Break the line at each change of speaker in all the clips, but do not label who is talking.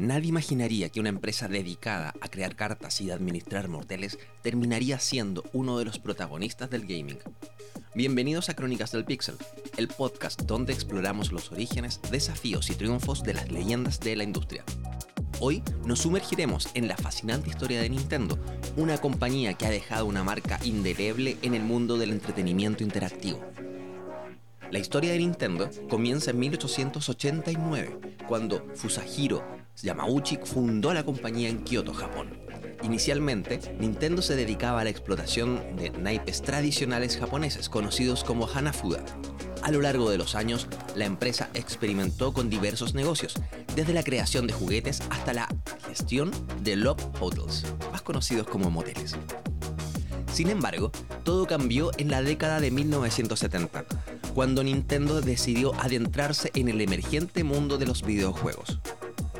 Nadie imaginaría que una empresa dedicada a crear cartas y administrar morteles terminaría siendo uno de los protagonistas del gaming. Bienvenidos a Crónicas del Pixel, el podcast donde exploramos los orígenes, desafíos y triunfos de las leyendas de la industria. Hoy nos sumergiremos en la fascinante historia de Nintendo, una compañía que ha dejado una marca indeleble en el mundo del entretenimiento interactivo. La historia de Nintendo comienza en 1889, cuando Fusahiro Yamauchi fundó la compañía en Kioto, Japón. Inicialmente, Nintendo se dedicaba a la explotación de naipes tradicionales japoneses conocidos como Hanafuda. A lo largo de los años, la empresa experimentó con diversos negocios, desde la creación de juguetes hasta la gestión de Love Hotels, más conocidos como moteles. Sin embargo, todo cambió en la década de 1970, cuando Nintendo decidió adentrarse en el emergente mundo de los videojuegos.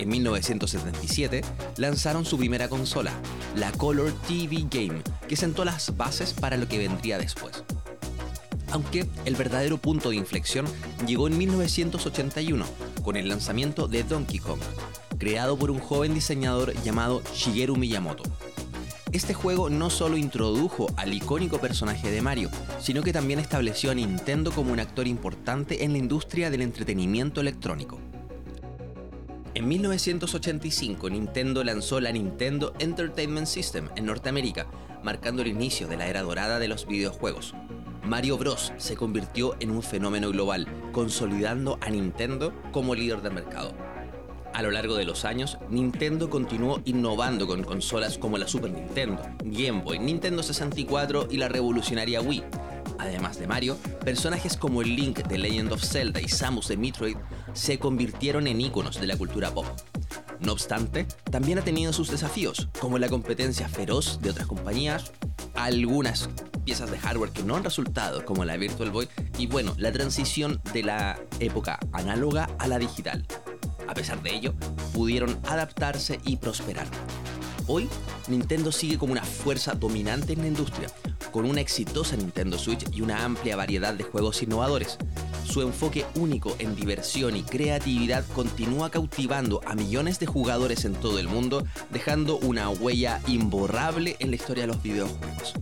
En 1977 lanzaron su primera consola, la Color TV Game, que sentó las bases para lo que vendría después. Aunque el verdadero punto de inflexión llegó en 1981, con el lanzamiento de Donkey Kong, creado por un joven diseñador llamado Shigeru Miyamoto. Este juego no solo introdujo al icónico personaje de Mario, sino que también estableció a Nintendo como un actor importante en la industria del entretenimiento electrónico. En 1985 Nintendo lanzó la Nintendo Entertainment System en Norteamérica, marcando el inicio de la era dorada de los videojuegos. Mario Bros. se convirtió en un fenómeno global, consolidando a Nintendo como líder del mercado. A lo largo de los años, Nintendo continuó innovando con consolas como la Super Nintendo, Game Boy, Nintendo 64 y la revolucionaria Wii. Además de Mario, personajes como Link de Legend of Zelda y Samus de Metroid se convirtieron en íconos de la cultura pop. No obstante, también ha tenido sus desafíos, como la competencia feroz de otras compañías, algunas piezas de hardware que no han resultado, como la Virtual Boy, y bueno, la transición de la época análoga a la digital. A pesar de ello, pudieron adaptarse y prosperar. Hoy, Nintendo sigue como una fuerza dominante en la industria, con una exitosa Nintendo Switch y una amplia variedad de juegos innovadores. Su enfoque único en diversión y creatividad continúa cautivando a millones de jugadores en todo el mundo, dejando una huella imborrable en la historia de los videojuegos.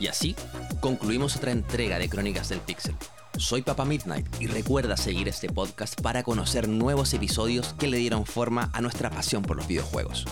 Y así, concluimos otra entrega de Crónicas del Pixel. Soy Papa Midnight y recuerda seguir este podcast para conocer nuevos episodios que le dieron forma a nuestra pasión por los videojuegos.